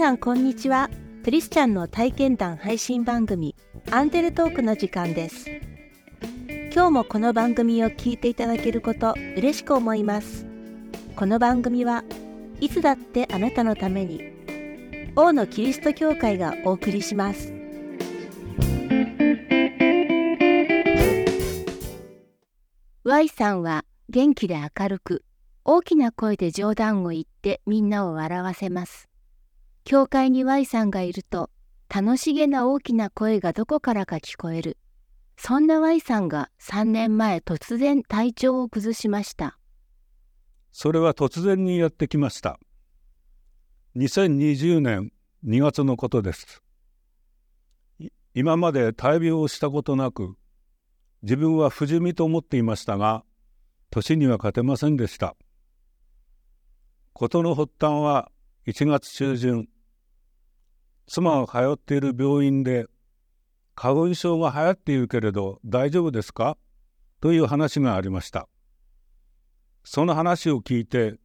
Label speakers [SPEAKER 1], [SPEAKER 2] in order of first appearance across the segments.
[SPEAKER 1] さんこんにちは。クリスチャンの体験談配信番組アンデルトークの時間です。今日もこの番組を聞いていただけること嬉しく思います。この番組はいつだってあなたのために王のキリスト教会がお送りします。Y さんは元気で明るく大きな声で冗談を言ってみんなを笑わせます。教会に Y さんがいると楽しげな大きな声がどこからか聞こえる。そんな Y さんが3年前突然体調を崩しました。
[SPEAKER 2] それは突然にやってきました。2020年2月のことです。今まで大病をしたことなく、自分は不死身と思っていましたが、年には勝てませんでした。事の発端は1月中旬、妻が通っている病院で花粉症が流行っているけれど大丈夫ですか？という話がありました。その話を聞いて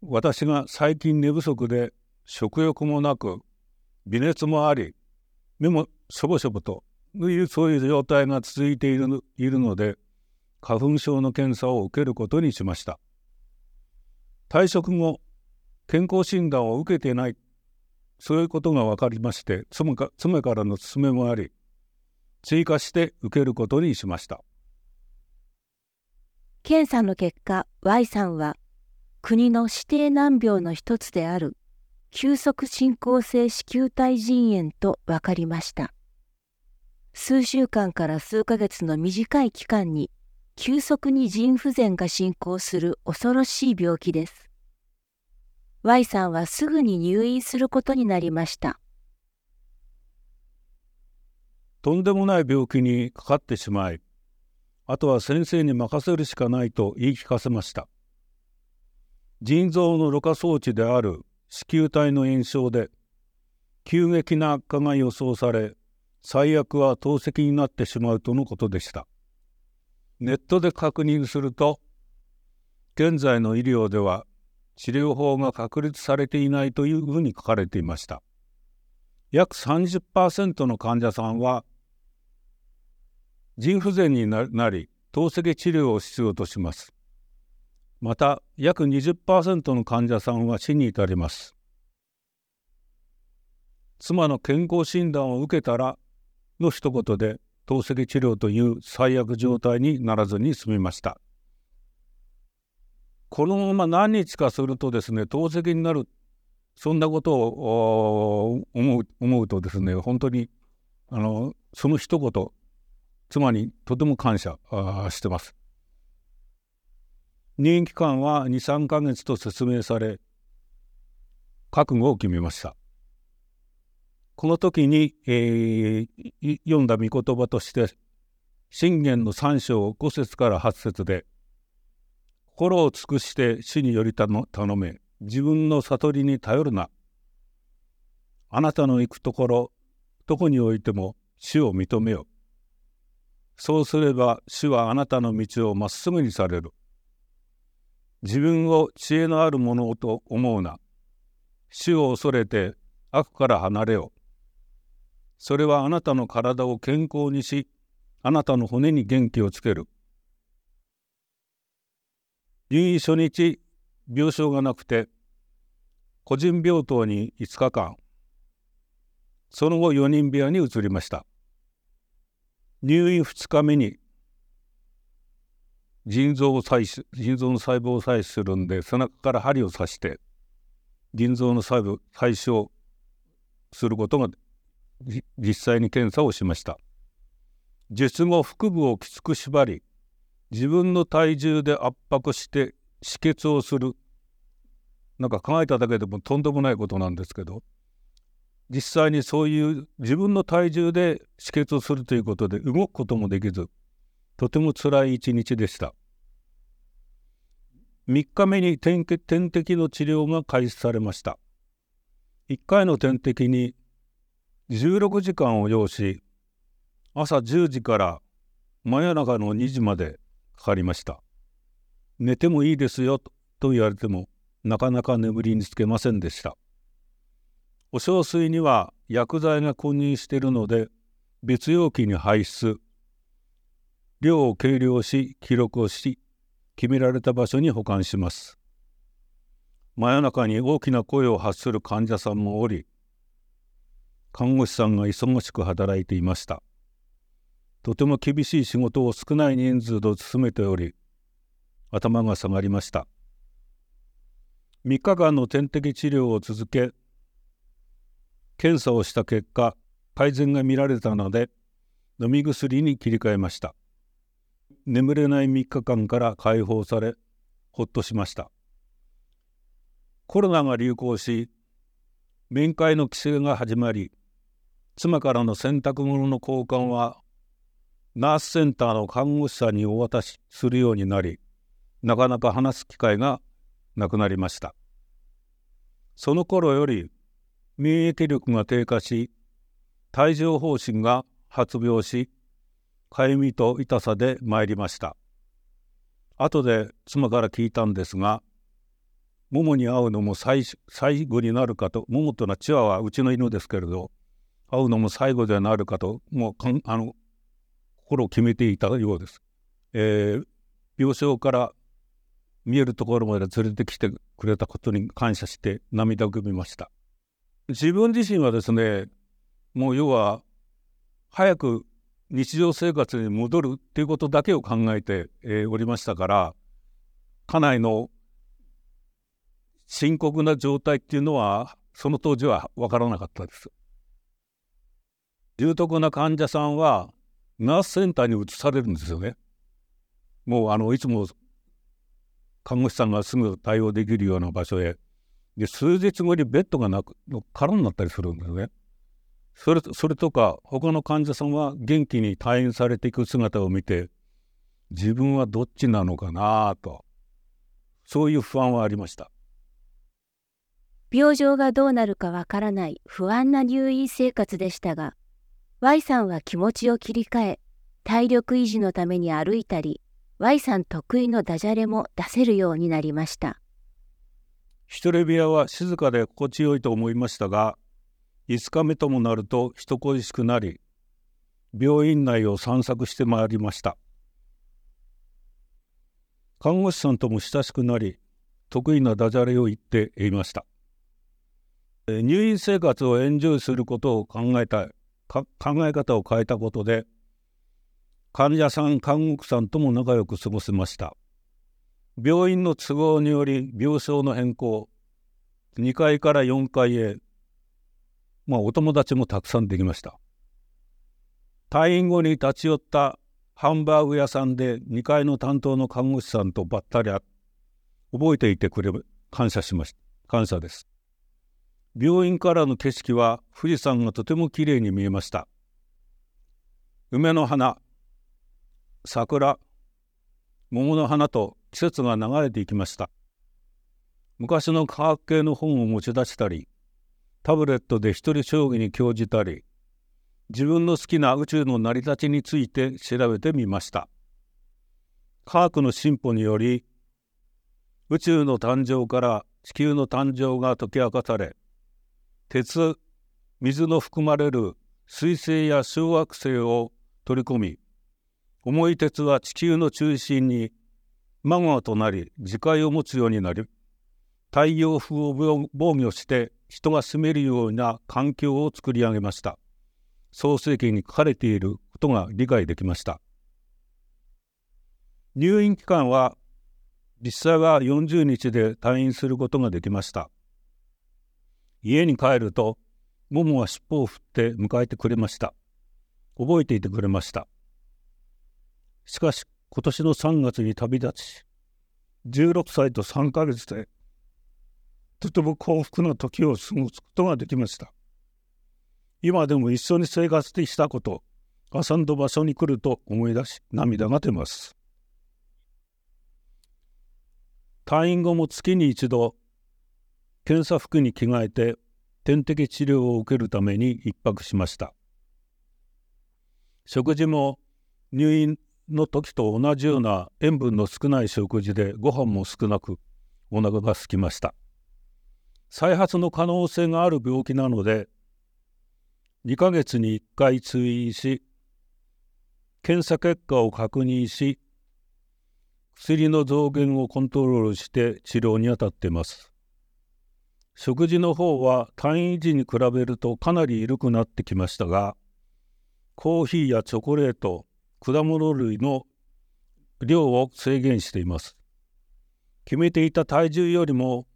[SPEAKER 2] 私が最近寝不足で食欲もなく微熱もあり目もしょぼしょぼというそういう状態が続いているいるので花粉症の検査を受けることにしました。退職後健康診断を受けていないそういうことが分かりまして妻か妻からの勧めもあり追加して受けることにしました。
[SPEAKER 1] 検査の結果 Y さんは国の指定難病の一つである急速進行性子宮体腎炎と分かりました。数週間から数ヶ月の短い期間に急速に腎不全が進行する恐ろしい病気です。Y さんはすぐに入院することになりました。
[SPEAKER 2] とんでもない病気にかかってしまい、あとは先生に任せるしかないと言い聞かせました。腎臓のろ過装置である子宮体の炎症で、急激な悪化が予想され、最悪は透析になってしまうとのことでした。ネットで確認すると、現在の医療では治療法が確立されていないというふうに書かれていました。約30%の患者さんは腎不全になり透析治療を必要とします。また約20%の患者さんは死に至ります。妻の健康診断を受けたらの一言で透析治療という最悪状態にならずに済みました。このまま何日かするとですね透析になるそんなことを思う思うとですね本当にあのその一言妻にとても感謝してます。入院期間は23ヶ月と説明され覚悟を決めました。この時に、えー、読んだ御言葉として信玄の3章5節から8節で「心を尽くして主により頼め。自分の悟りに頼るな。あなたの行くところどこにおいても主を認めよ。そうすれば主はあなたの道をまっすぐにされる。自分を知恵のあるものと思うな。主を恐れて悪から離れよ。それはあなたの体を健康にしあなたの骨に元気をつける。入院初日病床がなくて個人病棟に5日間。その後4人部屋に移りました。入院2日目に腎臓を採取腎臓の細胞を採取するんで背中から針を刺して腎臓の細胞採取をすることが実際に検査をしました。術後腹部をきつく縛り自分の体重で圧迫して止血をする。なんか考えただけでもとんでもないことなんですけど。実際にそういう自分の体重で止血をするということで動くこともできずとてもつらい一日でした。3日目に点点滴の治療が開始されました。1回の点滴に16時間を要し朝10時から真夜中の2時までかかりました寝てもいいですよと言われてもなかなか眠りにつけませんでしたお小水には薬剤が混入しているので別容器に排出。量を計量し記録をし決められた場所に保管します。真夜中に大きな声を発する患者さんもおり看護師さんが忙しく働いていました。とても厳しい仕事を少ない人数で進めており頭が下がりました。3日間の点滴治療を続け検査をした結果改善が見られたので飲み薬に切り替えました。眠れない3日間から解放されほっとしました。コロナが流行し面会の規制が始まり妻からの洗濯物の交換はナースセンターの看護師さんにお渡しするようになりなかなか話す機会がなくなりました。その頃より免疫力が低下し帯状疱疹が発病しかゆみと痛さで参りました。後で妻から聞いたんですがももに会うのも最最後になるかとももというのはチワワうちの犬ですけれど会うのも最後ではなるかともうかんあの心を決めていたようです、えー、病床から見えるところまで連れてきてくれたことに感謝して涙ぐみました自分自身はですねもう要は早く日常生活に戻るっていうことだけを考えて、えー、おりましたから家内の深刻な状態っていうのはその当時は分からなかったです。重篤な患者さんはナースセンターに移されるんですよね。もうあのいつも看護師さんがすぐ対応できるような場所へで数日後にベッドがなく空になったりするんですね。それそれとか他の患者さんは元気に退院されていく姿を見て自分はどっちなのかなとそういう不安はありました
[SPEAKER 1] 病状がどうなるかわからない不安な入院生活でしたが Y さんは気持ちを切り替え体力維持のために歩いたり Y さん得意のダジャレも出せるようになりました。
[SPEAKER 2] 一人部屋は静かで心地よいと思いましたが5日目ともなると人恋しくなり病院内を散策してまいりました。看護師さんとも親しくなり得意なダジャレを言っていました。入院生活をエンジョイすることを考えたい考え方を変えたことで患者さん看護婦さんとも仲良く過ごせました病院の都合により病床の変更2階から4階へまあ、お友達もたくさんできました。退院後に立ち寄ったハンバーグ屋さんで2階の担当の看護師さんとばったり覚えていてくれ感謝しました。感謝です。病院からの景色は富士山がとてもきれいに見えました。梅の花、桜、桃の花と季節が流れていきました。昔の科学系の本を持ち出したり、タブレットで一人将棋に興じたり自分の好きな宇宙の成り立ちについて調べてみました科学の進歩により宇宙の誕生から地球の誕生が解き明かされ鉄水の含まれる水星や小惑星を取り込み重い鉄は地球の中心にマグマとなり磁界を持つようになり太陽風を防御して人が住めるような環境を作り上げました。創世記に書かれていることが理解できました。入院期間は実際は40日で退院することができました。家に帰ると、ももは尻尾を振って迎えてくれました。覚えていてくれました。しかし、今年の3月に旅立ち、16歳と3ヶ月でとても幸福な時を過ごすことができました。今でも一緒に生活でしたこと遊んだ場所に来ると思い出し涙が出ます退院後も月に一度検査服に着替えて点滴治療を受けるために一泊しました。食事も入院の時と同じような塩分の少ない食事でご飯も少なくお腹が空きました。再発の可能性がある病気なので2ヶ月に1回通院し検査結果を確認し薬の増減をコントロールして治療に当たっています。食事の方は退院時に比べるとかなり緩くなってきましたがコーヒーやチョコレート果物類の量を制限しています。決めていた体重よりも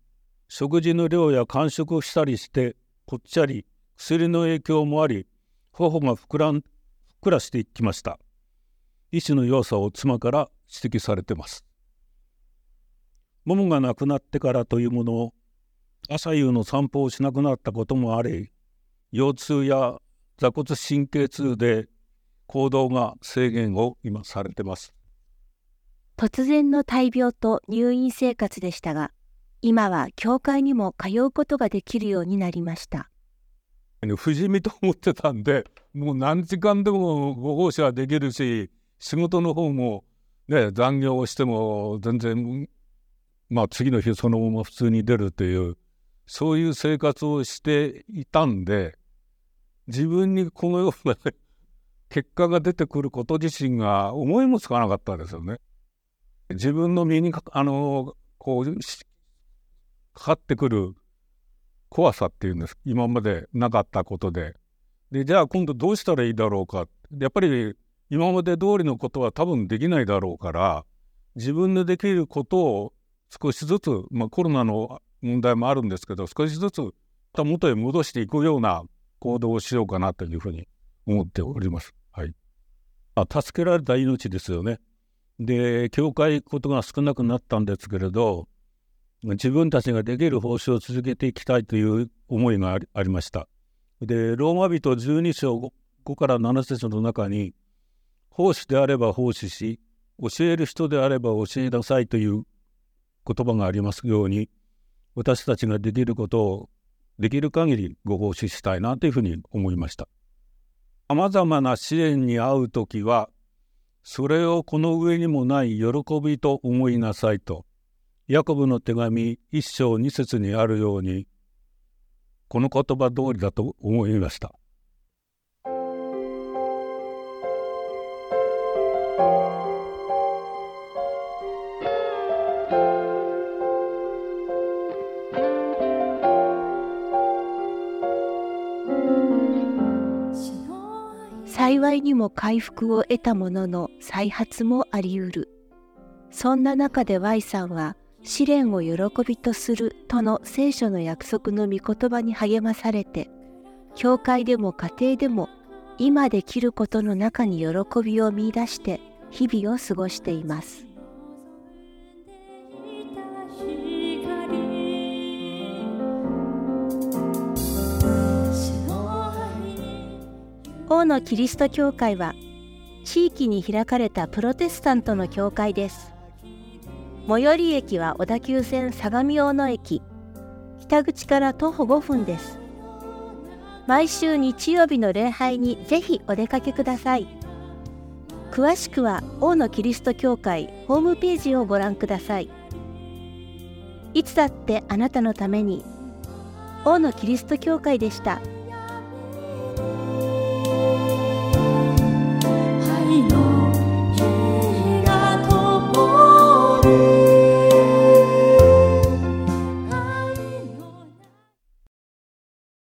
[SPEAKER 2] 食事の量や間食をしたりしてぽっちゃり薬の影響もあり頬が膨らんふっくらしていきました。医師の弱さを妻から指摘されてます。ももがなくなってからというものを朝夕の散歩をしなくなったこともあり腰痛や座骨神経痛で行動が制限を今されてます。
[SPEAKER 1] 突然の大病と入院生活でしたが今は教会にも通うことができるようになりました。
[SPEAKER 2] 不死身と思ってたんでもう何時間でもご奉仕はできるし仕事の方もね残業をしても全然まあ次の日そのまま普通に出るというそういう生活をしていたんで自分にこのような結果が出てくること自身が思いもつかなかったですよね。自分の身にあのこうかかってくる怖さっていうんです。今までなかったことで。でじゃあ今度どうしたらいいだろうか。やっぱり今まで通りのことは多分できないだろうから自分でできることを少しずつ、まあ、コロナの問題もあるんですけど少しずつ元へ戻していくような行動をしようかなというふうに思っております。はい、あ助けられた命ですよね。で教会行くことが少なくなったんですけれど自分たちができる奉仕を続けていきたいという思いがありました。でローマ人12章5から7節の中に奉仕であれば奉仕し教える人であれば教えなさいという言葉がありますように私たちができることをできる限りご奉仕したいなというふうに思いました。さまざまな試練に遭う時はそれをこの上にもない喜びと思いなさいとヤコブの手紙一章二節にあるようにこの言葉通りだと思いました。
[SPEAKER 1] 幸いにも回復を得たものの再発もありうる。そんな中で Y さんは試練を喜びとするとの聖書の約束の御言葉に励まされて、教会でも家庭でも今できることの中に喜びを見いだして日々を過ごしています。王のキリスト教会は地域に開かれたプロテスタントの教会です。最寄り駅は小田急線相模大野駅。北口から徒歩5分です。毎週日曜日の礼拝にぜひお出かけください。詳しくは王のキリスト教会ホームページをご覧ください。いつだってあなたのために王のキリスト教会でした。